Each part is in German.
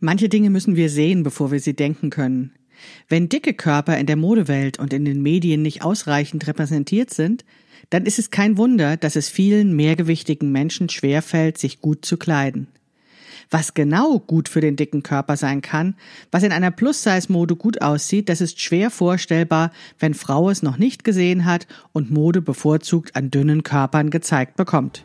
Manche Dinge müssen wir sehen, bevor wir sie denken können. Wenn dicke Körper in der Modewelt und in den Medien nicht ausreichend repräsentiert sind, dann ist es kein Wunder, dass es vielen mehrgewichtigen Menschen schwerfällt, sich gut zu kleiden. Was genau gut für den dicken Körper sein kann, was in einer Plus-Size-Mode gut aussieht, das ist schwer vorstellbar, wenn Frau es noch nicht gesehen hat und Mode bevorzugt an dünnen Körpern gezeigt bekommt.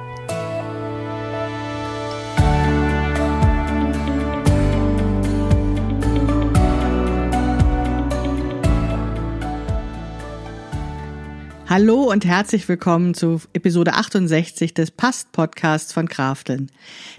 Hallo und herzlich willkommen zu Episode 68 des Past-Podcasts von Krafteln.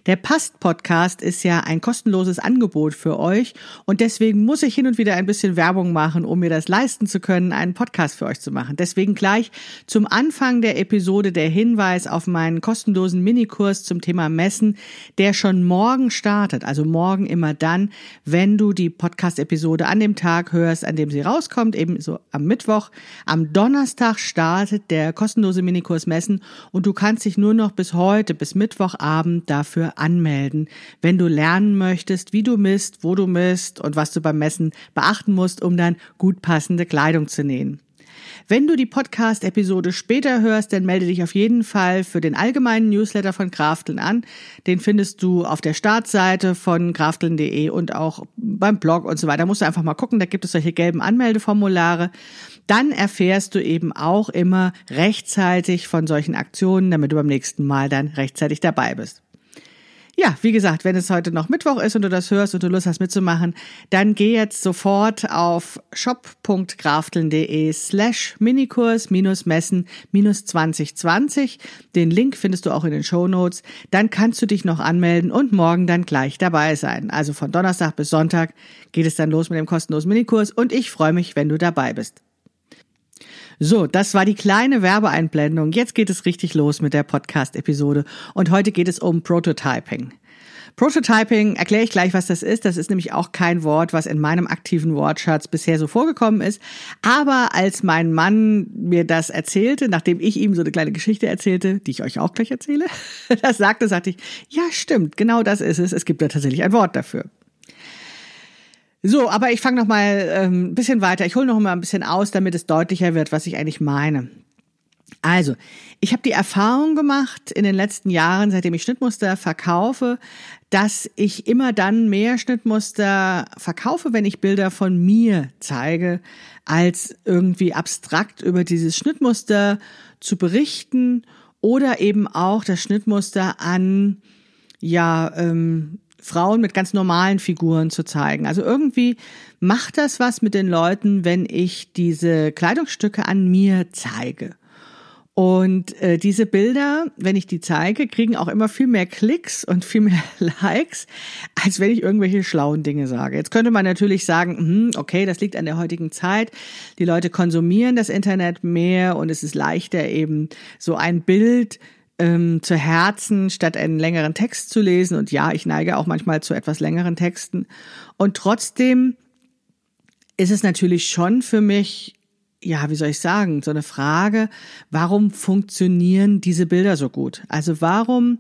Der Past-Podcast ist ja ein kostenloses Angebot für euch und deswegen muss ich hin und wieder ein bisschen Werbung machen, um mir das leisten zu können, einen Podcast für euch zu machen. Deswegen gleich zum Anfang der Episode der Hinweis auf meinen kostenlosen Minikurs zum Thema Messen, der schon morgen startet. Also morgen immer dann, wenn du die Podcast-Episode an dem Tag hörst, an dem sie rauskommt, eben so am Mittwoch. Am Donnerstag startet startet der kostenlose Minikurs Messen und du kannst dich nur noch bis heute, bis Mittwochabend dafür anmelden, wenn du lernen möchtest, wie du misst, wo du misst und was du beim Messen beachten musst, um dann gut passende Kleidung zu nähen. Wenn du die Podcast-Episode später hörst, dann melde dich auf jeden Fall für den allgemeinen Newsletter von Krafteln an. Den findest du auf der Startseite von krafteln.de und auch beim Blog und so weiter. Da musst du einfach mal gucken, da gibt es solche gelben Anmeldeformulare. Dann erfährst du eben auch immer rechtzeitig von solchen Aktionen, damit du beim nächsten Mal dann rechtzeitig dabei bist. Ja, wie gesagt, wenn es heute noch Mittwoch ist und du das hörst und du Lust hast mitzumachen, dann geh jetzt sofort auf shop.krafteln.de slash Minikurs minus Messen minus 2020. Den Link findest du auch in den Show Notes. Dann kannst du dich noch anmelden und morgen dann gleich dabei sein. Also von Donnerstag bis Sonntag geht es dann los mit dem kostenlosen Minikurs und ich freue mich, wenn du dabei bist. So, das war die kleine Werbeeinblendung. Jetzt geht es richtig los mit der Podcast-Episode. Und heute geht es um Prototyping. Prototyping, erkläre ich gleich, was das ist. Das ist nämlich auch kein Wort, was in meinem aktiven Wortschatz bisher so vorgekommen ist. Aber als mein Mann mir das erzählte, nachdem ich ihm so eine kleine Geschichte erzählte, die ich euch auch gleich erzähle, das sagte, sagte ich, ja stimmt, genau das ist es. Es gibt da tatsächlich ein Wort dafür. So, aber ich fange noch mal ähm, ein bisschen weiter. Ich hole noch mal ein bisschen aus, damit es deutlicher wird, was ich eigentlich meine. Also, ich habe die Erfahrung gemacht in den letzten Jahren, seitdem ich Schnittmuster verkaufe, dass ich immer dann mehr Schnittmuster verkaufe, wenn ich Bilder von mir zeige, als irgendwie abstrakt über dieses Schnittmuster zu berichten oder eben auch das Schnittmuster an ja ähm, Frauen mit ganz normalen Figuren zu zeigen. Also irgendwie macht das was mit den Leuten, wenn ich diese Kleidungsstücke an mir zeige. Und äh, diese Bilder, wenn ich die zeige, kriegen auch immer viel mehr Klicks und viel mehr Likes, als wenn ich irgendwelche schlauen Dinge sage. Jetzt könnte man natürlich sagen, hm, okay, das liegt an der heutigen Zeit. Die Leute konsumieren das Internet mehr und es ist leichter eben so ein Bild ähm, zu Herzen, statt einen längeren Text zu lesen. Und ja, ich neige auch manchmal zu etwas längeren Texten. Und trotzdem ist es natürlich schon für mich, ja, wie soll ich sagen, so eine Frage, warum funktionieren diese Bilder so gut? Also warum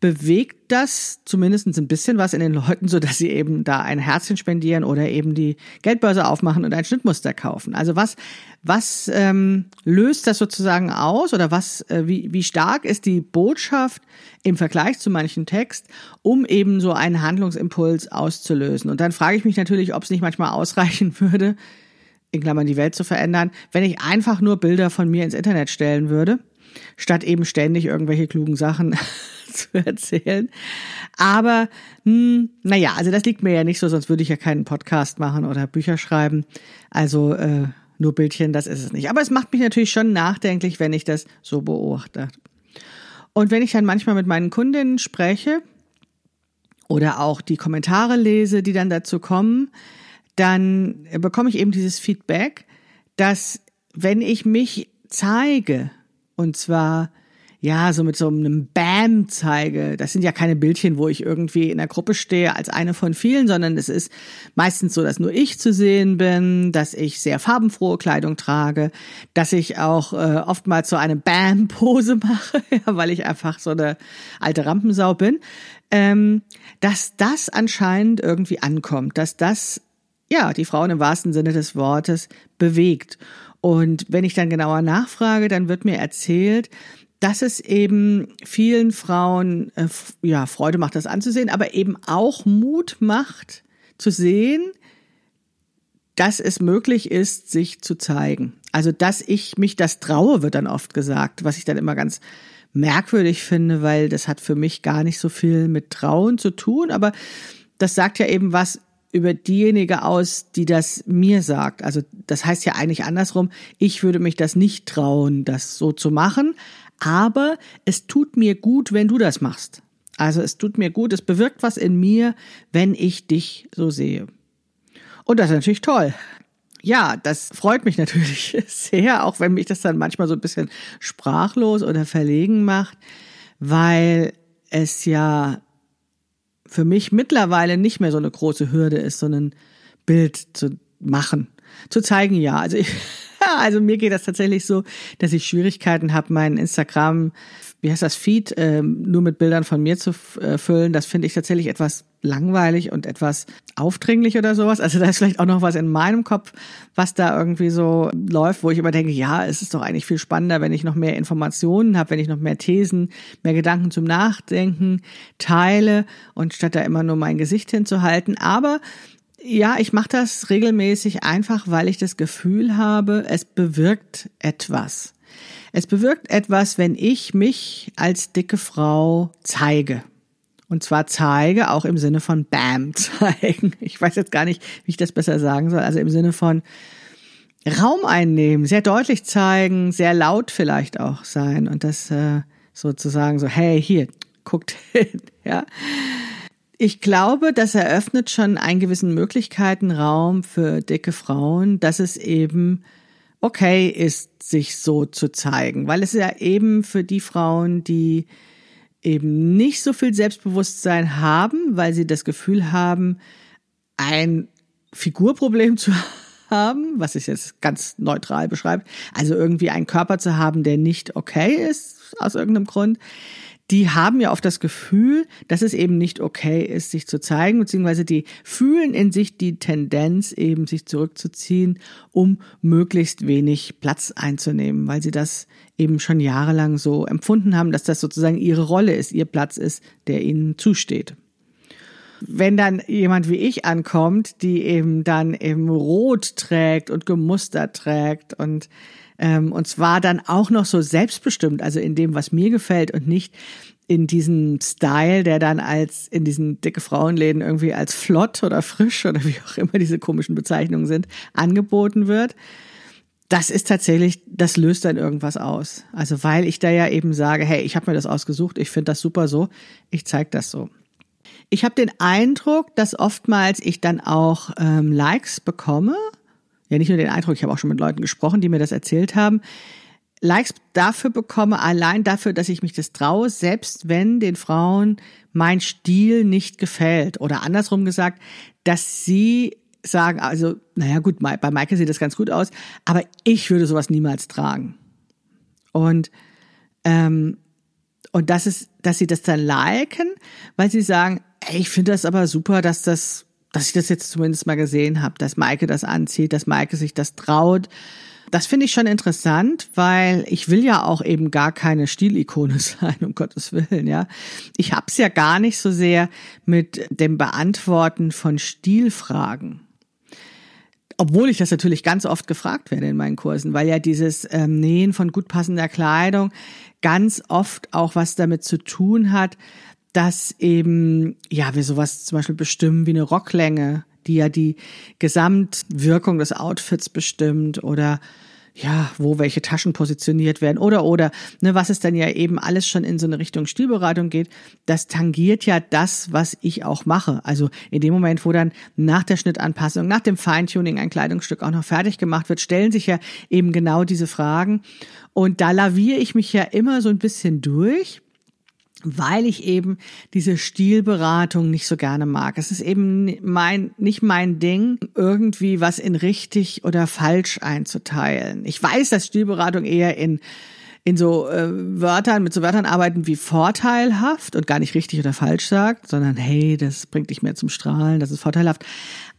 bewegt das zumindest ein bisschen was in den Leuten, so dass sie eben da ein Herzchen spendieren oder eben die Geldbörse aufmachen und ein Schnittmuster kaufen. Also was was ähm, löst das sozusagen aus oder was äh, wie wie stark ist die Botschaft im Vergleich zu manchen Text, um eben so einen Handlungsimpuls auszulösen? Und dann frage ich mich natürlich, ob es nicht manchmal ausreichen würde, in Klammern die Welt zu verändern, wenn ich einfach nur Bilder von mir ins Internet stellen würde, statt eben ständig irgendwelche klugen Sachen zu erzählen. Aber hm, naja, also das liegt mir ja nicht so, sonst würde ich ja keinen Podcast machen oder Bücher schreiben. Also äh, nur Bildchen, das ist es nicht. Aber es macht mich natürlich schon nachdenklich, wenn ich das so beobachte. Und wenn ich dann manchmal mit meinen Kundinnen spreche oder auch die Kommentare lese, die dann dazu kommen, dann bekomme ich eben dieses Feedback, dass wenn ich mich zeige, und zwar ja, so mit so einem Bam zeige. Das sind ja keine Bildchen, wo ich irgendwie in der Gruppe stehe als eine von vielen, sondern es ist meistens so, dass nur ich zu sehen bin, dass ich sehr farbenfrohe Kleidung trage, dass ich auch äh, oftmals so eine Bam-Pose mache, ja, weil ich einfach so eine alte Rampensau bin, ähm, dass das anscheinend irgendwie ankommt, dass das ja die Frauen im wahrsten Sinne des Wortes bewegt. Und wenn ich dann genauer nachfrage, dann wird mir erzählt, dass es eben vielen Frauen äh, ja Freude macht, das anzusehen, aber eben auch Mut macht zu sehen, dass es möglich ist, sich zu zeigen. Also, dass ich mich das traue, wird dann oft gesagt, was ich dann immer ganz merkwürdig finde, weil das hat für mich gar nicht so viel mit Trauen zu tun, aber das sagt ja eben was über diejenige aus, die das mir sagt. Also das heißt ja eigentlich andersrum, ich würde mich das nicht trauen, das so zu machen, aber es tut mir gut, wenn du das machst. Also es tut mir gut, es bewirkt was in mir, wenn ich dich so sehe. Und das ist natürlich toll. Ja, das freut mich natürlich sehr, auch wenn mich das dann manchmal so ein bisschen sprachlos oder verlegen macht, weil es ja für mich mittlerweile nicht mehr so eine große Hürde ist, so ein Bild zu machen. Zu zeigen, ja. Also ich, also mir geht das tatsächlich so, dass ich Schwierigkeiten habe, meinen Instagram, wie heißt das, Feed, ähm, nur mit Bildern von mir zu äh, füllen. Das finde ich tatsächlich etwas langweilig und etwas aufdringlich oder sowas. Also da ist vielleicht auch noch was in meinem Kopf, was da irgendwie so läuft, wo ich immer denke, ja, es ist doch eigentlich viel spannender, wenn ich noch mehr Informationen habe, wenn ich noch mehr Thesen, mehr Gedanken zum Nachdenken teile und statt da immer nur mein Gesicht hinzuhalten. Aber ja, ich mache das regelmäßig einfach, weil ich das Gefühl habe, es bewirkt etwas. Es bewirkt etwas, wenn ich mich als dicke Frau zeige. Und zwar zeige auch im Sinne von Bam zeigen. Ich weiß jetzt gar nicht, wie ich das besser sagen soll. Also im Sinne von Raum einnehmen, sehr deutlich zeigen, sehr laut vielleicht auch sein und das äh, sozusagen so, hey, hier, guckt hin, ja. Ich glaube, das eröffnet schon einen gewissen Möglichkeitenraum für dicke Frauen, dass es eben okay ist, sich so zu zeigen, weil es ja eben für die Frauen, die eben nicht so viel Selbstbewusstsein haben, weil sie das Gefühl haben, ein Figurproblem zu haben, was ich jetzt ganz neutral beschreibe, also irgendwie einen Körper zu haben, der nicht okay ist aus irgendeinem Grund, die haben ja oft das Gefühl, dass es eben nicht okay ist, sich zu zeigen, beziehungsweise die fühlen in sich die Tendenz, eben sich zurückzuziehen, um möglichst wenig Platz einzunehmen, weil sie das eben schon jahrelang so empfunden haben, dass das sozusagen ihre Rolle ist, ihr Platz ist, der ihnen zusteht. Wenn dann jemand wie ich ankommt, die eben dann eben rot trägt und gemustert trägt und ähm, und zwar dann auch noch so selbstbestimmt, also in dem, was mir gefällt und nicht in diesem Style, der dann als in diesen dicke Frauenläden irgendwie als flott oder frisch oder wie auch immer diese komischen Bezeichnungen sind, angeboten wird. Das ist tatsächlich, das löst dann irgendwas aus. Also weil ich da ja eben sage, hey, ich habe mir das ausgesucht, ich finde das super so, ich zeige das so. Ich habe den Eindruck, dass oftmals ich dann auch ähm, Likes bekomme ja nicht nur den Eindruck, ich habe auch schon mit Leuten gesprochen, die mir das erzählt haben, Likes dafür bekomme, allein dafür, dass ich mich das traue, selbst wenn den Frauen mein Stil nicht gefällt. Oder andersrum gesagt, dass sie sagen, also, naja gut, bei Maike sieht das ganz gut aus, aber ich würde sowas niemals tragen. Und, ähm, und das ist, dass sie das dann liken, weil sie sagen, ey, ich finde das aber super, dass das dass ich das jetzt zumindest mal gesehen habe, dass Maike das anzieht, dass Maike sich das traut. Das finde ich schon interessant, weil ich will ja auch eben gar keine Stilikone sein, um Gottes Willen, ja. Ich hab's ja gar nicht so sehr mit dem Beantworten von Stilfragen. Obwohl ich das natürlich ganz oft gefragt werde in meinen Kursen, weil ja dieses ähm, Nähen von gut passender Kleidung ganz oft auch was damit zu tun hat, dass eben, ja, wir sowas zum Beispiel bestimmen wie eine Rocklänge, die ja die Gesamtwirkung des Outfits bestimmt oder ja, wo welche Taschen positioniert werden oder oder ne, was es dann ja eben alles schon in so eine Richtung Stilberatung geht, das tangiert ja das, was ich auch mache. Also in dem Moment, wo dann nach der Schnittanpassung, nach dem Feintuning ein Kleidungsstück auch noch fertig gemacht wird, stellen sich ja eben genau diese Fragen und da laviere ich mich ja immer so ein bisschen durch weil ich eben diese Stilberatung nicht so gerne mag. Es ist eben mein, nicht mein Ding, irgendwie was in richtig oder falsch einzuteilen. Ich weiß, dass Stilberatung eher in in so äh, Wörtern, mit so Wörtern arbeiten wie vorteilhaft und gar nicht richtig oder falsch sagt, sondern hey, das bringt dich mehr zum Strahlen, das ist vorteilhaft.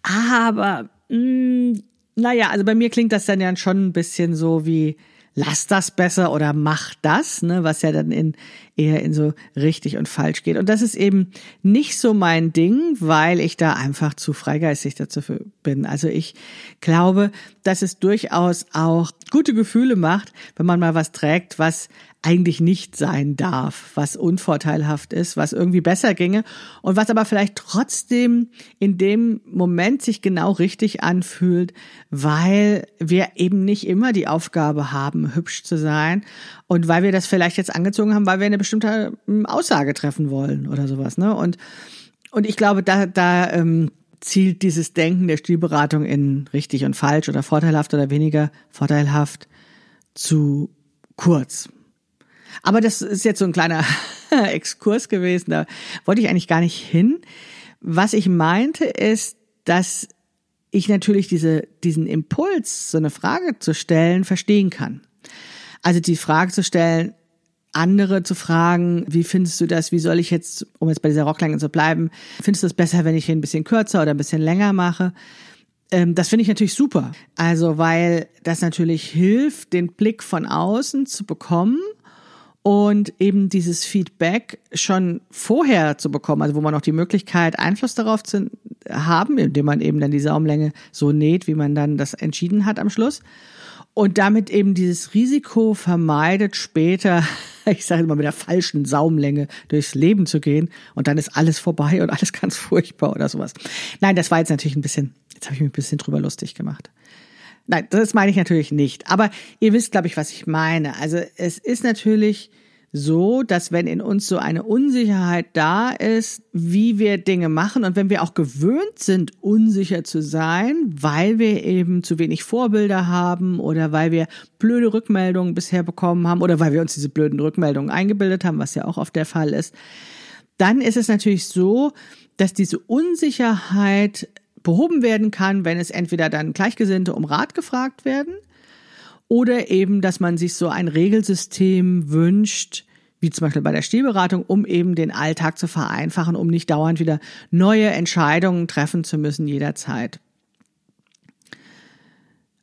Aber mh, mm, naja, also bei mir klingt das dann ja schon ein bisschen so wie lass das besser oder mach das, ne, was ja dann in eher in so richtig und falsch geht. Und das ist eben nicht so mein Ding, weil ich da einfach zu freigeistig dazu bin. Also ich glaube, dass es durchaus auch gute Gefühle macht, wenn man mal was trägt, was eigentlich nicht sein darf, was unvorteilhaft ist, was irgendwie besser ginge und was aber vielleicht trotzdem in dem Moment sich genau richtig anfühlt, weil wir eben nicht immer die Aufgabe haben, hübsch zu sein und weil wir das vielleicht jetzt angezogen haben, weil wir eine bestimmte ähm, Aussage treffen wollen oder sowas. Ne? Und, und ich glaube, da, da ähm, zielt dieses Denken der Stilberatung in richtig und falsch oder vorteilhaft oder weniger vorteilhaft zu kurz. Aber das ist jetzt so ein kleiner Exkurs gewesen, da wollte ich eigentlich gar nicht hin. Was ich meinte ist, dass ich natürlich diese, diesen Impuls, so eine Frage zu stellen, verstehen kann. Also die Frage zu stellen, andere zu fragen, wie findest du das, wie soll ich jetzt, um jetzt bei dieser Rocklänge zu bleiben, findest du es besser, wenn ich hier ein bisschen kürzer oder ein bisschen länger mache? Ähm, das finde ich natürlich super. Also, weil das natürlich hilft, den Blick von außen zu bekommen und eben dieses Feedback schon vorher zu bekommen, also wo man auch die Möglichkeit, Einfluss darauf zu haben, indem man eben dann die Saumlänge so näht, wie man dann das entschieden hat am Schluss. Und damit eben dieses Risiko vermeidet, später, ich sage immer mit der falschen Saumlänge durchs Leben zu gehen und dann ist alles vorbei und alles ganz furchtbar oder sowas. Nein, das war jetzt natürlich ein bisschen, jetzt habe ich mich ein bisschen drüber lustig gemacht. Nein, das meine ich natürlich nicht. Aber ihr wisst, glaube ich, was ich meine. Also es ist natürlich so, dass wenn in uns so eine Unsicherheit da ist, wie wir Dinge machen und wenn wir auch gewöhnt sind, unsicher zu sein, weil wir eben zu wenig Vorbilder haben oder weil wir blöde Rückmeldungen bisher bekommen haben oder weil wir uns diese blöden Rückmeldungen eingebildet haben, was ja auch oft der Fall ist, dann ist es natürlich so, dass diese Unsicherheit behoben werden kann, wenn es entweder dann Gleichgesinnte um Rat gefragt werden oder eben, dass man sich so ein Regelsystem wünscht, wie zum Beispiel bei der Stilberatung, um eben den Alltag zu vereinfachen, um nicht dauernd wieder neue Entscheidungen treffen zu müssen jederzeit.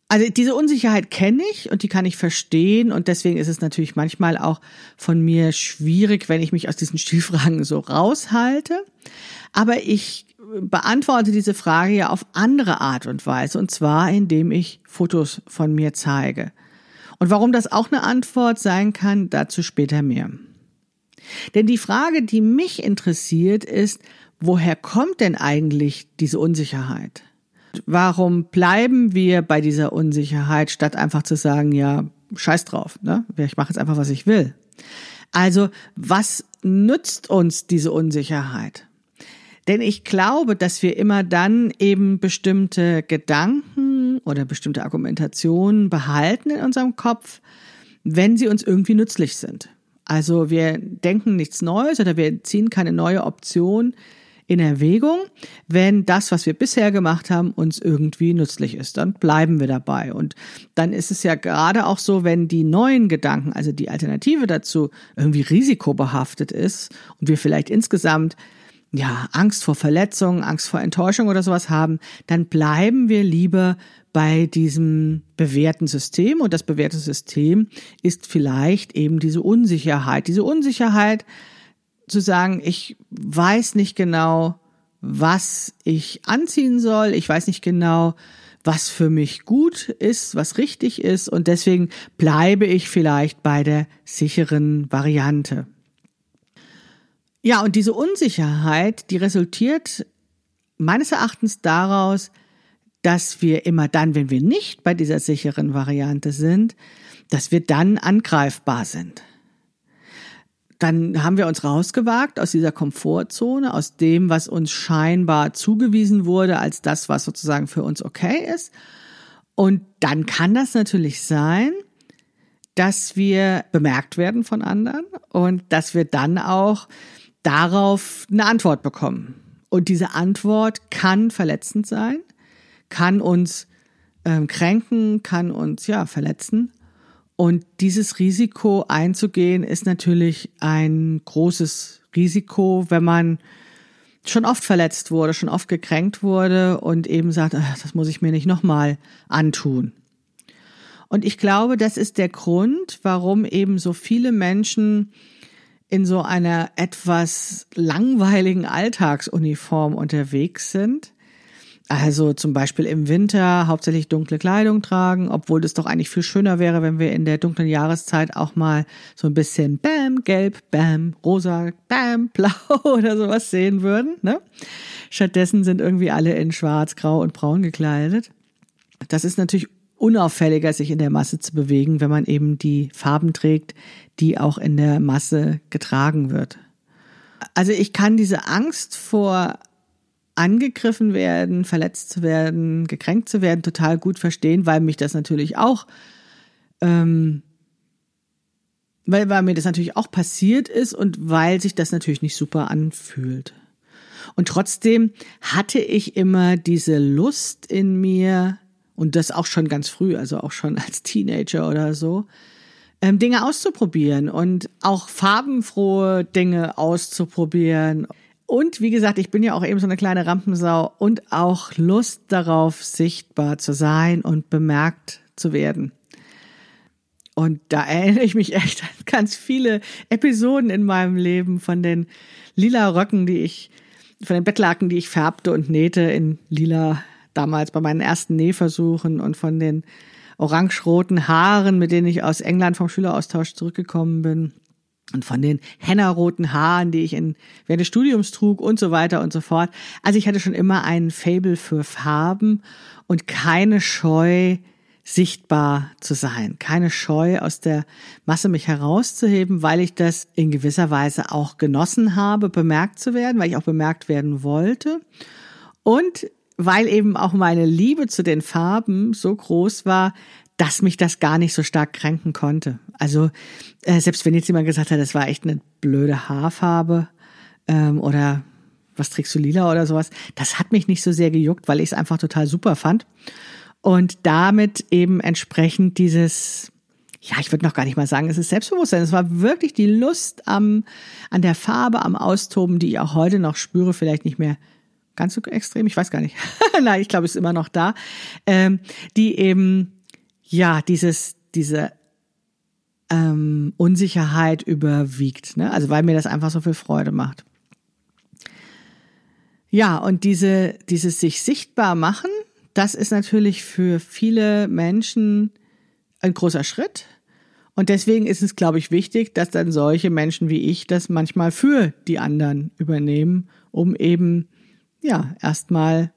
Also diese Unsicherheit kenne ich und die kann ich verstehen und deswegen ist es natürlich manchmal auch von mir schwierig, wenn ich mich aus diesen Stilfragen so raushalte. Aber ich beantworte diese Frage ja auf andere Art und Weise, und zwar indem ich Fotos von mir zeige. Und warum das auch eine Antwort sein kann, dazu später mehr. Denn die Frage, die mich interessiert, ist, woher kommt denn eigentlich diese Unsicherheit? Warum bleiben wir bei dieser Unsicherheit, statt einfach zu sagen, ja, scheiß drauf, ne? Ich mache jetzt einfach, was ich will. Also, was nützt uns diese Unsicherheit? Denn ich glaube, dass wir immer dann eben bestimmte Gedanken oder bestimmte Argumentationen behalten in unserem Kopf, wenn sie uns irgendwie nützlich sind. Also wir denken nichts Neues oder wir ziehen keine neue Option in Erwägung, wenn das, was wir bisher gemacht haben, uns irgendwie nützlich ist. Dann bleiben wir dabei. Und dann ist es ja gerade auch so, wenn die neuen Gedanken, also die Alternative dazu, irgendwie risikobehaftet ist und wir vielleicht insgesamt ja, Angst vor Verletzung, Angst vor Enttäuschung oder sowas haben, dann bleiben wir lieber bei diesem bewährten System. Und das bewährte System ist vielleicht eben diese Unsicherheit. Diese Unsicherheit zu sagen, ich weiß nicht genau, was ich anziehen soll. Ich weiß nicht genau, was für mich gut ist, was richtig ist. Und deswegen bleibe ich vielleicht bei der sicheren Variante. Ja, und diese Unsicherheit, die resultiert meines Erachtens daraus, dass wir immer dann, wenn wir nicht bei dieser sicheren Variante sind, dass wir dann angreifbar sind. Dann haben wir uns rausgewagt aus dieser Komfortzone, aus dem, was uns scheinbar zugewiesen wurde, als das, was sozusagen für uns okay ist. Und dann kann das natürlich sein, dass wir bemerkt werden von anderen und dass wir dann auch darauf eine Antwort bekommen. Und diese Antwort kann verletzend sein, kann uns ähm, kränken, kann uns ja verletzen. Und dieses Risiko einzugehen ist natürlich ein großes Risiko, wenn man schon oft verletzt wurde, schon oft gekränkt wurde und eben sagt, ach, das muss ich mir nicht nochmal antun. Und ich glaube, das ist der Grund, warum eben so viele Menschen in so einer etwas langweiligen Alltagsuniform unterwegs sind. Also zum Beispiel im Winter hauptsächlich dunkle Kleidung tragen, obwohl das doch eigentlich viel schöner wäre, wenn wir in der dunklen Jahreszeit auch mal so ein bisschen Bam, gelb, Bam, rosa, Bam, blau oder sowas sehen würden. Ne? Stattdessen sind irgendwie alle in schwarz, grau und braun gekleidet. Das ist natürlich unauffälliger, sich in der Masse zu bewegen, wenn man eben die Farben trägt, die auch in der Masse getragen wird. Also ich kann diese Angst vor angegriffen werden, verletzt zu werden, gekränkt zu werden, total gut verstehen, weil mich das natürlich auch, ähm, weil, weil mir das natürlich auch passiert ist und weil sich das natürlich nicht super anfühlt. Und trotzdem hatte ich immer diese Lust in mir, und das auch schon ganz früh, also auch schon als Teenager oder so, ähm, Dinge auszuprobieren und auch farbenfrohe Dinge auszuprobieren. Und wie gesagt, ich bin ja auch eben so eine kleine Rampensau und auch Lust darauf, sichtbar zu sein und bemerkt zu werden. Und da erinnere ich mich echt an ganz viele Episoden in meinem Leben von den lila Röcken, die ich, von den Bettlaken, die ich färbte und nähte in lila damals bei meinen ersten Nähversuchen und von den orange-roten Haaren, mit denen ich aus England vom Schüleraustausch zurückgekommen bin und von den hennerroten Haaren, die ich in, während des Studiums trug und so weiter und so fort. Also ich hatte schon immer einen Fable für Farben und keine Scheu, sichtbar zu sein, keine Scheu aus der Masse mich herauszuheben, weil ich das in gewisser Weise auch genossen habe, bemerkt zu werden, weil ich auch bemerkt werden wollte. Und weil eben auch meine Liebe zu den Farben so groß war, dass mich das gar nicht so stark kränken konnte. Also äh, selbst wenn jetzt jemand gesagt hat, das war echt eine blöde Haarfarbe ähm, oder was trägst du lila oder sowas, das hat mich nicht so sehr gejuckt, weil ich es einfach total super fand und damit eben entsprechend dieses ja, ich würde noch gar nicht mal sagen, es ist Selbstbewusstsein. Es war wirklich die Lust am, an der Farbe, am Austoben, die ich auch heute noch spüre, vielleicht nicht mehr ganz so extrem, ich weiß gar nicht. Nein, ich glaube, es ist immer noch da, ähm, die eben ja dieses diese ähm, Unsicherheit überwiegt, ne? Also weil mir das einfach so viel Freude macht. Ja, und diese dieses sich sichtbar machen, das ist natürlich für viele Menschen ein großer Schritt. Und deswegen ist es, glaube ich, wichtig, dass dann solche Menschen wie ich das manchmal für die anderen übernehmen, um eben ja, erstmal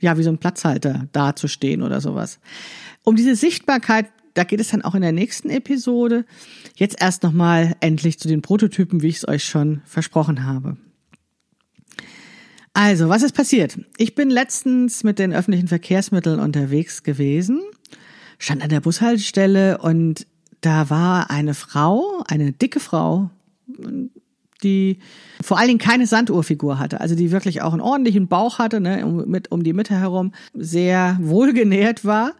ja, wie so ein Platzhalter dazustehen oder sowas. Um diese Sichtbarkeit, da geht es dann auch in der nächsten Episode. Jetzt erst nochmal endlich zu den Prototypen, wie ich es euch schon versprochen habe. Also, was ist passiert? Ich bin letztens mit den öffentlichen Verkehrsmitteln unterwegs gewesen, stand an der Bushaltestelle und da war eine Frau, eine dicke Frau, die vor allen Dingen keine Sanduhrfigur hatte, also die wirklich auch einen ordentlichen Bauch hatte, ne, um, mit, um die Mitte herum, sehr wohlgenährt war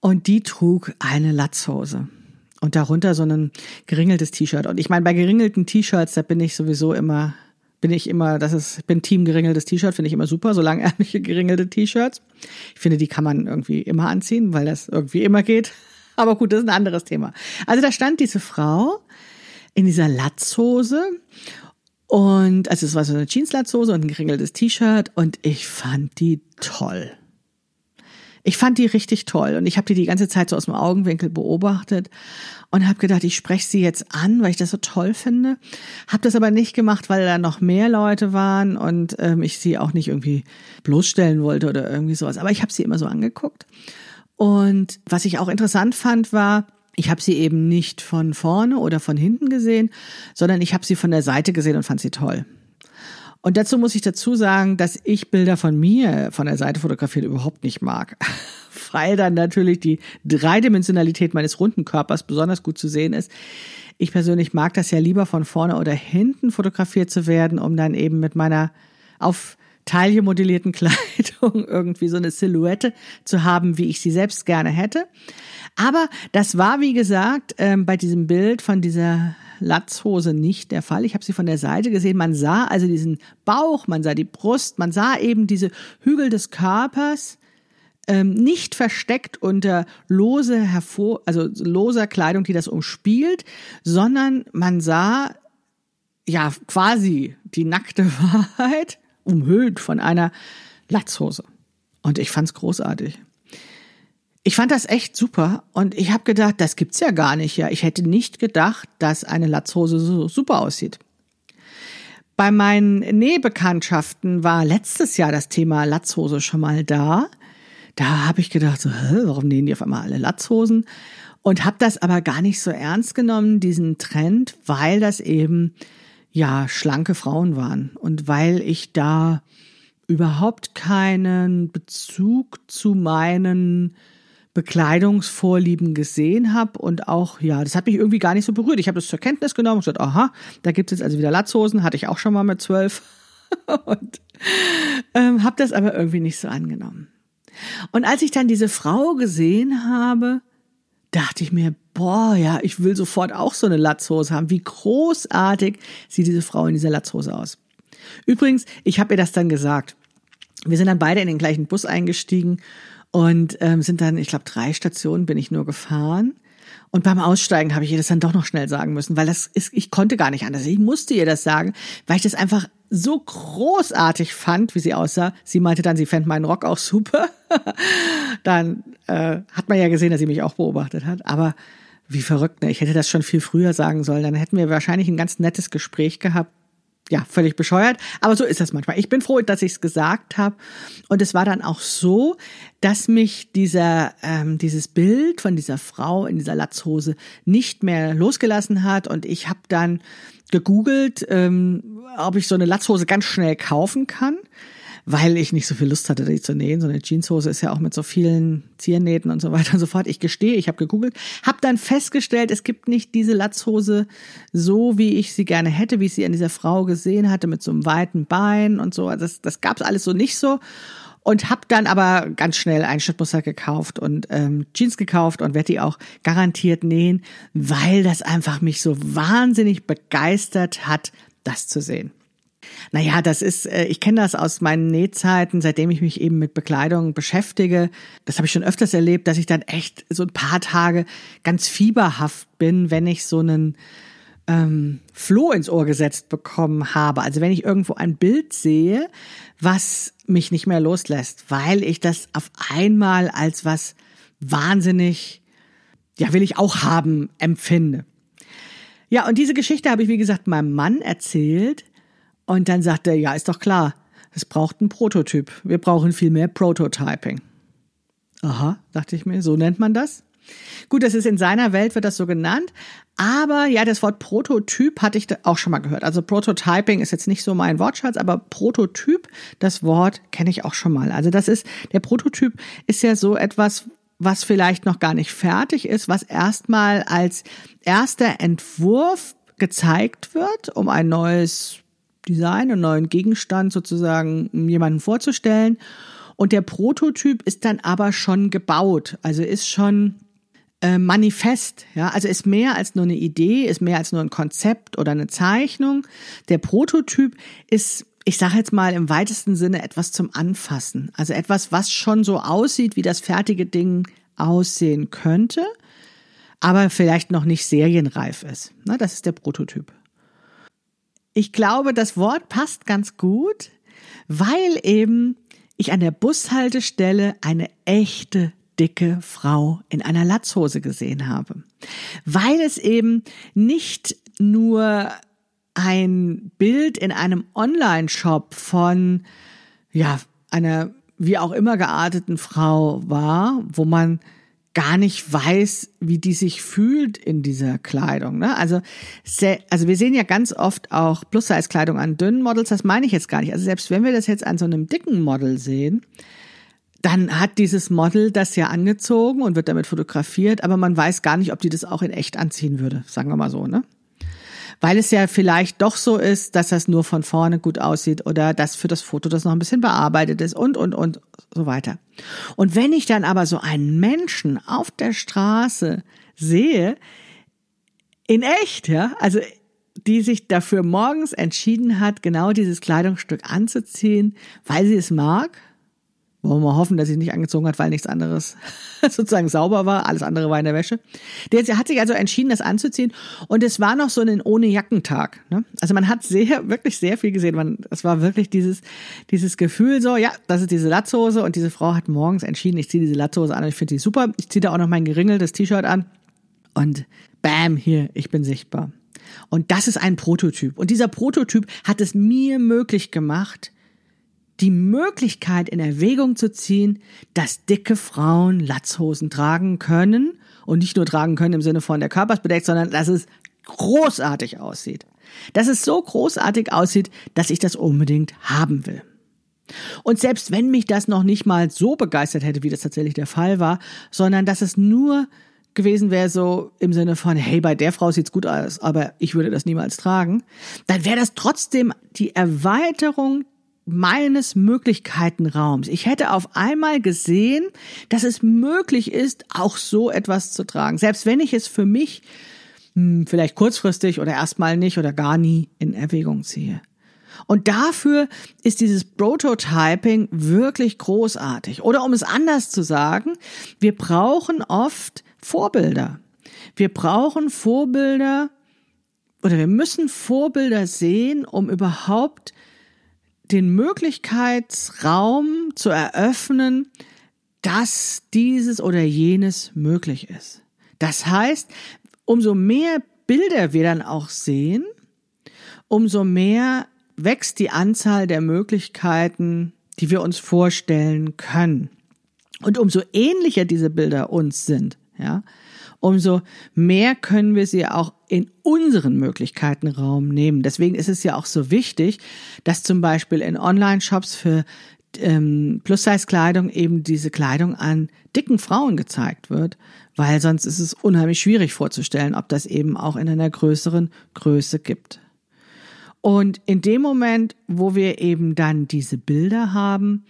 und die trug eine Latzhose und darunter so ein geringeltes T-Shirt. Und ich meine, bei geringelten T-Shirts, da bin ich sowieso immer, bin ich immer, das ist, bin Team geringeltes T-Shirt, finde ich immer super, so langärmliche geringelte T-Shirts. Ich finde, die kann man irgendwie immer anziehen, weil das irgendwie immer geht. Aber gut, das ist ein anderes Thema. Also da stand diese Frau in dieser Latzhose und also es war so eine Jeanslatzhose und ein geringeltes T-Shirt und ich fand die toll. Ich fand die richtig toll und ich habe die die ganze Zeit so aus dem Augenwinkel beobachtet und habe gedacht, ich spreche sie jetzt an, weil ich das so toll finde. Habe das aber nicht gemacht, weil da noch mehr Leute waren und ähm, ich sie auch nicht irgendwie bloßstellen wollte oder irgendwie sowas. Aber ich habe sie immer so angeguckt. Und was ich auch interessant fand, war, ich habe sie eben nicht von vorne oder von hinten gesehen, sondern ich habe sie von der Seite gesehen und fand sie toll. Und dazu muss ich dazu sagen, dass ich Bilder von mir von der Seite fotografiert überhaupt nicht mag. Weil dann natürlich die Dreidimensionalität meines runden Körpers besonders gut zu sehen ist. Ich persönlich mag das ja lieber von vorne oder hinten fotografiert zu werden, um dann eben mit meiner auf Taille modellierten Kleidung irgendwie so eine Silhouette zu haben, wie ich sie selbst gerne hätte. Aber das war, wie gesagt, ähm, bei diesem Bild von dieser Latzhose nicht der Fall. Ich habe sie von der Seite gesehen. Man sah also diesen Bauch, man sah die Brust, man sah eben diese Hügel des Körpers ähm, nicht versteckt unter lose hervor, also loser Kleidung, die das umspielt, sondern man sah ja quasi die nackte Wahrheit umhüllt von einer Latzhose. Und ich fand's großartig ich fand das echt super und ich habe gedacht, das gibt's ja gar nicht. Ja, ich hätte nicht gedacht, dass eine Latzhose so super aussieht. Bei meinen Nähbekanntschaften war letztes Jahr das Thema Latzhose schon mal da. Da habe ich gedacht, so, warum nähen die auf einmal alle Latzhosen? Und habe das aber gar nicht so ernst genommen, diesen Trend, weil das eben ja schlanke Frauen waren und weil ich da überhaupt keinen Bezug zu meinen Bekleidungsvorlieben gesehen habe und auch, ja, das hat mich irgendwie gar nicht so berührt. Ich habe das zur Kenntnis genommen und gesagt, aha, da gibt es jetzt also wieder Latzhosen, hatte ich auch schon mal mit zwölf und ähm, habe das aber irgendwie nicht so angenommen. Und als ich dann diese Frau gesehen habe, dachte ich mir, boah, ja, ich will sofort auch so eine Latzhose haben. Wie großartig sieht diese Frau in dieser Latzhose aus. Übrigens, ich habe ihr das dann gesagt. Wir sind dann beide in den gleichen Bus eingestiegen und ähm, sind dann, ich glaube, drei Stationen bin ich nur gefahren. Und beim Aussteigen habe ich ihr das dann doch noch schnell sagen müssen, weil das ist, ich konnte gar nicht anders. Ich musste ihr das sagen, weil ich das einfach so großartig fand, wie sie aussah. Sie meinte dann, sie fände meinen Rock auch super. dann äh, hat man ja gesehen, dass sie mich auch beobachtet hat. Aber wie verrückt, ne? Ich hätte das schon viel früher sagen sollen. Dann hätten wir wahrscheinlich ein ganz nettes Gespräch gehabt ja, völlig bescheuert, aber so ist das manchmal. Ich bin froh, dass ich es gesagt habe. Und es war dann auch so, dass mich dieser, ähm, dieses Bild von dieser Frau in dieser Latzhose nicht mehr losgelassen hat. Und ich habe dann gegoogelt, ähm, ob ich so eine Latzhose ganz schnell kaufen kann weil ich nicht so viel Lust hatte, die zu nähen. So eine Jeanshose ist ja auch mit so vielen Ziernähten und so weiter und so fort. Ich gestehe, ich habe gegoogelt, habe dann festgestellt, es gibt nicht diese Latzhose so, wie ich sie gerne hätte, wie ich sie an dieser Frau gesehen hatte, mit so einem weiten Bein und so. Also das, das gab es alles so nicht so und habe dann aber ganz schnell ein Schnittmuster gekauft und ähm, Jeans gekauft und werde die auch garantiert nähen, weil das einfach mich so wahnsinnig begeistert hat, das zu sehen. Naja, das ist, äh, ich kenne das aus meinen Nähzeiten, seitdem ich mich eben mit Bekleidung beschäftige. Das habe ich schon öfters erlebt, dass ich dann echt so ein paar Tage ganz fieberhaft bin, wenn ich so einen ähm, Floh ins Ohr gesetzt bekommen habe. Also wenn ich irgendwo ein Bild sehe, was mich nicht mehr loslässt, weil ich das auf einmal als was wahnsinnig, ja, will ich auch haben, empfinde. Ja, und diese Geschichte habe ich, wie gesagt, meinem Mann erzählt. Und dann sagt er, ja, ist doch klar, es braucht einen Prototyp. Wir brauchen viel mehr Prototyping. Aha, dachte ich mir, so nennt man das. Gut, das ist in seiner Welt wird das so genannt, aber ja, das Wort Prototyp hatte ich auch schon mal gehört. Also Prototyping ist jetzt nicht so mein Wortschatz, aber Prototyp, das Wort kenne ich auch schon mal. Also das ist der Prototyp ist ja so etwas, was vielleicht noch gar nicht fertig ist, was erstmal als erster Entwurf gezeigt wird, um ein neues Design, einen neuen Gegenstand sozusagen jemanden vorzustellen. Und der Prototyp ist dann aber schon gebaut, also ist schon äh, manifest, ja, also ist mehr als nur eine Idee, ist mehr als nur ein Konzept oder eine Zeichnung. Der Prototyp ist, ich sage jetzt mal im weitesten Sinne etwas zum Anfassen, also etwas, was schon so aussieht, wie das fertige Ding aussehen könnte, aber vielleicht noch nicht serienreif ist. Na, das ist der Prototyp. Ich glaube, das Wort passt ganz gut, weil eben ich an der Bushaltestelle eine echte dicke Frau in einer Latzhose gesehen habe. Weil es eben nicht nur ein Bild in einem Online-Shop von, ja, einer wie auch immer gearteten Frau war, wo man gar nicht weiß, wie die sich fühlt in dieser Kleidung. Ne? Also, sehr, also wir sehen ja ganz oft auch Plus-Size-Kleidung an dünnen Models, das meine ich jetzt gar nicht. Also selbst wenn wir das jetzt an so einem dicken Model sehen, dann hat dieses Model das ja angezogen und wird damit fotografiert, aber man weiß gar nicht, ob die das auch in echt anziehen würde, sagen wir mal so, ne? Weil es ja vielleicht doch so ist, dass das nur von vorne gut aussieht oder dass für das Foto das noch ein bisschen bearbeitet ist und, und, und so weiter. Und wenn ich dann aber so einen Menschen auf der Straße sehe, in echt, ja, also die sich dafür morgens entschieden hat, genau dieses Kleidungsstück anzuziehen, weil sie es mag, wollen wir hoffen, dass sie nicht angezogen hat, weil nichts anderes sozusagen sauber war. Alles andere war in der Wäsche. Der hat sich also entschieden, das anzuziehen. Und es war noch so ein ohne Jackentag. Ne? Also man hat sehr, wirklich sehr viel gesehen. Man, es war wirklich dieses, dieses Gefühl so, ja, das ist diese Latzhose. Und diese Frau hat morgens entschieden, ich ziehe diese Latzhose an und ich finde sie super. Ich ziehe da auch noch mein geringeltes T-Shirt an. Und bam, hier, ich bin sichtbar. Und das ist ein Prototyp. Und dieser Prototyp hat es mir möglich gemacht, die Möglichkeit in Erwägung zu ziehen, dass dicke Frauen Latzhosen tragen können und nicht nur tragen können im Sinne von der Körper ist bedeckt, sondern dass es großartig aussieht. Dass es so großartig aussieht, dass ich das unbedingt haben will. Und selbst wenn mich das noch nicht mal so begeistert hätte, wie das tatsächlich der Fall war, sondern dass es nur gewesen wäre so im Sinne von, hey, bei der Frau sieht's gut aus, aber ich würde das niemals tragen, dann wäre das trotzdem die Erweiterung meines Möglichkeitenraums. Ich hätte auf einmal gesehen, dass es möglich ist, auch so etwas zu tragen. Selbst wenn ich es für mich hm, vielleicht kurzfristig oder erstmal nicht oder gar nie in Erwägung ziehe. Und dafür ist dieses Prototyping wirklich großartig. Oder um es anders zu sagen, wir brauchen oft Vorbilder. Wir brauchen Vorbilder oder wir müssen Vorbilder sehen, um überhaupt den Möglichkeitsraum zu eröffnen, dass dieses oder jenes möglich ist. Das heißt, umso mehr Bilder wir dann auch sehen, umso mehr wächst die Anzahl der Möglichkeiten, die wir uns vorstellen können. Und umso ähnlicher diese Bilder uns sind, ja, umso mehr können wir sie auch in unseren Möglichkeiten Raum nehmen. Deswegen ist es ja auch so wichtig, dass zum Beispiel in Online-Shops für ähm, Plus-Size-Kleidung eben diese Kleidung an dicken Frauen gezeigt wird, weil sonst ist es unheimlich schwierig vorzustellen, ob das eben auch in einer größeren Größe gibt. Und in dem Moment, wo wir eben dann diese Bilder haben,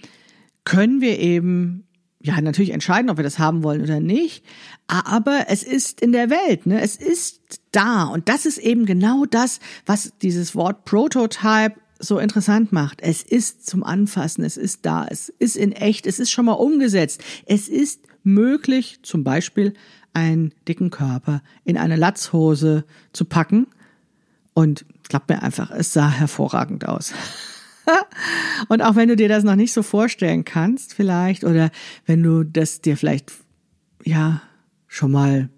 können wir eben ja, natürlich entscheiden, ob wir das haben wollen oder nicht. Aber es ist in der Welt, ne? Es ist da. Und das ist eben genau das, was dieses Wort Prototype so interessant macht. Es ist zum Anfassen, es ist da, es ist in echt, es ist schon mal umgesetzt. Es ist möglich, zum Beispiel einen dicken Körper in eine Latzhose zu packen. Und glaubt mir einfach, es sah hervorragend aus. und auch wenn du dir das noch nicht so vorstellen kannst, vielleicht, oder wenn du das dir vielleicht, ja, schon mal,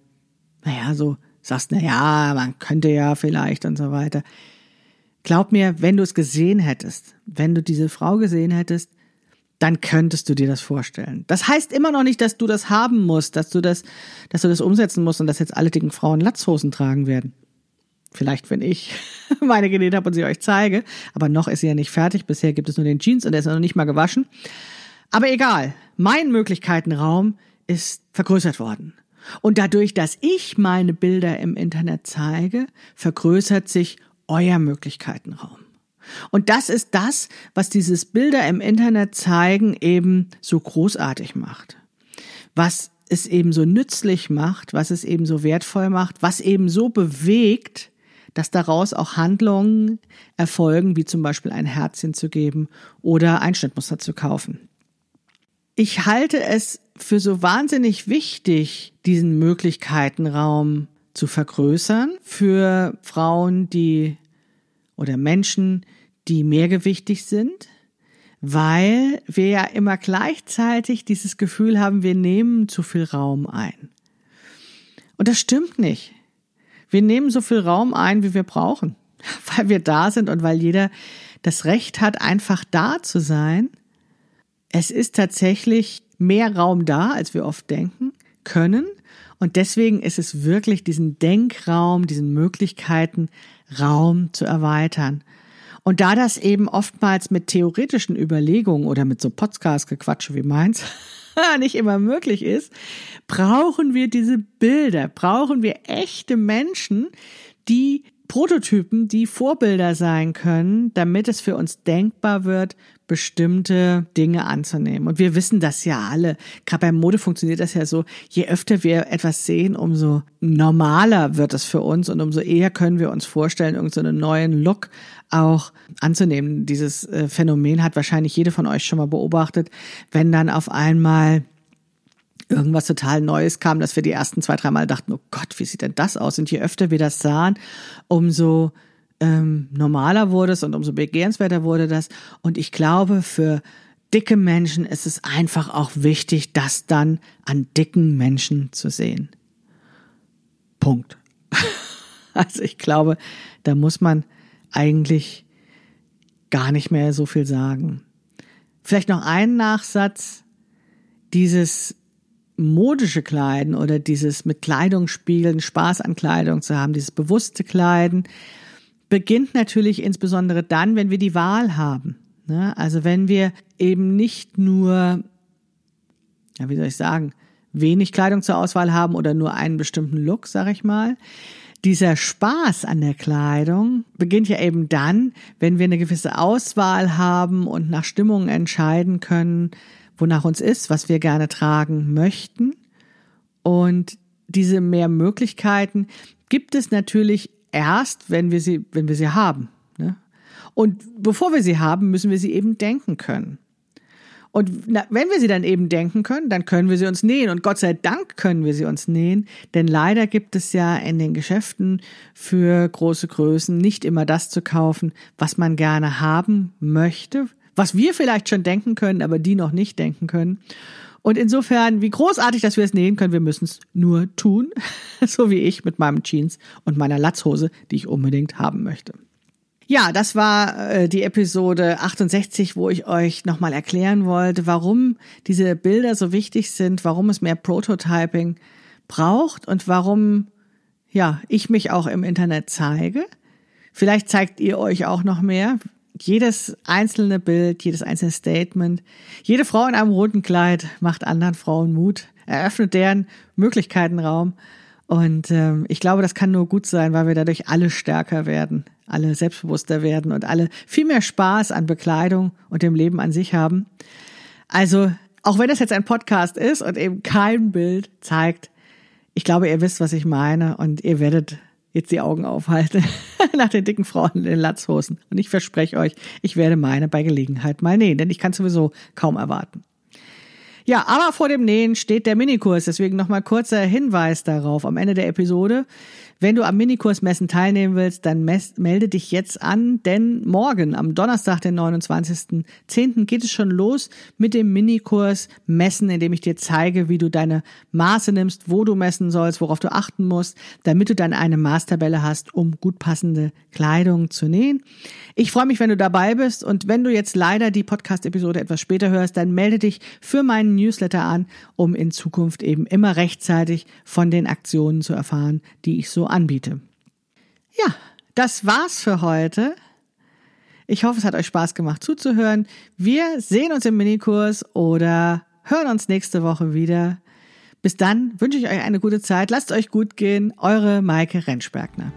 naja, so sagst, naja, man könnte ja vielleicht und so weiter. Glaub mir, wenn du es gesehen hättest, wenn du diese Frau gesehen hättest, dann könntest du dir das vorstellen. Das heißt immer noch nicht, dass du das haben musst, dass du das, dass du das umsetzen musst und dass jetzt alle dicken Frauen Latzhosen tragen werden. Vielleicht, wenn ich meine genäht habe und sie euch zeige. Aber noch ist sie ja nicht fertig. Bisher gibt es nur den Jeans und der ist noch nicht mal gewaschen. Aber egal. Mein Möglichkeitenraum ist vergrößert worden. Und dadurch, dass ich meine Bilder im Internet zeige, vergrößert sich euer Möglichkeitenraum. Und das ist das, was dieses Bilder im Internet zeigen eben so großartig macht. Was es eben so nützlich macht, was es eben so wertvoll macht, was eben so bewegt, dass daraus auch Handlungen erfolgen, wie zum Beispiel ein Herzchen zu geben oder ein Schnittmuster zu kaufen. Ich halte es für so wahnsinnig wichtig, diesen Möglichkeitenraum zu vergrößern für Frauen, die oder Menschen, die mehrgewichtig sind, weil wir ja immer gleichzeitig dieses Gefühl haben, wir nehmen zu viel Raum ein. Und das stimmt nicht. Wir nehmen so viel Raum ein, wie wir brauchen, weil wir da sind und weil jeder das Recht hat, einfach da zu sein. Es ist tatsächlich mehr Raum da, als wir oft denken können. Und deswegen ist es wirklich diesen Denkraum, diesen Möglichkeiten Raum zu erweitern. Und da das eben oftmals mit theoretischen Überlegungen oder mit so Podcast-Gequatsche wie meins nicht immer möglich ist, brauchen wir diese Bilder, brauchen wir echte Menschen, die Prototypen, die Vorbilder sein können, damit es für uns denkbar wird, bestimmte Dinge anzunehmen. Und wir wissen das ja alle. Gerade beim Mode funktioniert das ja so, je öfter wir etwas sehen, umso normaler wird es für uns und umso eher können wir uns vorstellen, irgendeinen so neuen Look auch anzunehmen. Dieses äh, Phänomen hat wahrscheinlich jede von euch schon mal beobachtet, wenn dann auf einmal irgendwas total Neues kam, dass wir die ersten zwei, drei Mal dachten, oh Gott, wie sieht denn das aus? Und je öfter wir das sahen, umso ähm, normaler wurde es und umso begehrenswerter wurde das. Und ich glaube, für dicke Menschen ist es einfach auch wichtig, das dann an dicken Menschen zu sehen. Punkt. Also ich glaube, da muss man eigentlich gar nicht mehr so viel sagen. Vielleicht noch einen Nachsatz. Dieses modische Kleiden oder dieses mit Kleidung spiegeln, Spaß an Kleidung zu haben, dieses bewusste Kleiden, beginnt natürlich insbesondere dann, wenn wir die Wahl haben. Ne? Also wenn wir eben nicht nur, ja, wie soll ich sagen, wenig Kleidung zur Auswahl haben oder nur einen bestimmten Look, sag ich mal. Dieser Spaß an der Kleidung beginnt ja eben dann, wenn wir eine gewisse Auswahl haben und nach Stimmung entscheiden können, wonach uns ist, was wir gerne tragen möchten. Und diese mehr Möglichkeiten gibt es natürlich erst, wenn wir sie, wenn wir sie haben. Ne? Und bevor wir sie haben, müssen wir sie eben denken können. Und wenn wir sie dann eben denken können, dann können wir sie uns nähen. Und Gott sei Dank können wir sie uns nähen. Denn leider gibt es ja in den Geschäften für große Größen nicht immer das zu kaufen, was man gerne haben möchte, was wir vielleicht schon denken können, aber die noch nicht denken können. Und insofern, wie großartig, dass wir es nähen können, wir müssen es nur tun, so wie ich mit meinem Jeans und meiner Latzhose, die ich unbedingt haben möchte. Ja, das war äh, die Episode 68, wo ich euch nochmal erklären wollte, warum diese Bilder so wichtig sind, warum es mehr Prototyping braucht und warum ja, ich mich auch im Internet zeige. Vielleicht zeigt ihr euch auch noch mehr jedes einzelne Bild, jedes einzelne Statement, jede Frau in einem roten Kleid macht anderen Frauen Mut, eröffnet deren Möglichkeitenraum. Und ähm, ich glaube, das kann nur gut sein, weil wir dadurch alle stärker werden, alle selbstbewusster werden und alle viel mehr Spaß an Bekleidung und dem Leben an sich haben. Also, auch wenn das jetzt ein Podcast ist und eben kein Bild zeigt, ich glaube, ihr wisst, was ich meine und ihr werdet jetzt die Augen aufhalte nach den dicken Frauen in den Latzhosen. Und ich verspreche euch, ich werde meine bei Gelegenheit mal nähen, denn ich kann sowieso kaum erwarten. Ja, aber vor dem Nähen steht der Minikurs, deswegen nochmal kurzer Hinweis darauf am Ende der Episode. Wenn du am Minikurs-Messen teilnehmen willst, dann melde dich jetzt an, denn morgen, am Donnerstag, den 29.10., geht es schon los mit dem Minikurs Messen, in dem ich dir zeige, wie du deine Maße nimmst, wo du messen sollst, worauf du achten musst, damit du dann eine Maßtabelle hast, um gut passende Kleidung zu nähen. Ich freue mich, wenn du dabei bist und wenn du jetzt leider die Podcast-Episode etwas später hörst, dann melde dich für meinen Newsletter an, um in Zukunft eben immer rechtzeitig von den Aktionen zu erfahren, die ich so anbiete. Ja, das war's für heute. Ich hoffe, es hat euch Spaß gemacht zuzuhören. Wir sehen uns im Minikurs oder hören uns nächste Woche wieder. Bis dann wünsche ich euch eine gute Zeit. Lasst euch gut gehen. Eure Maike Rentschbergner.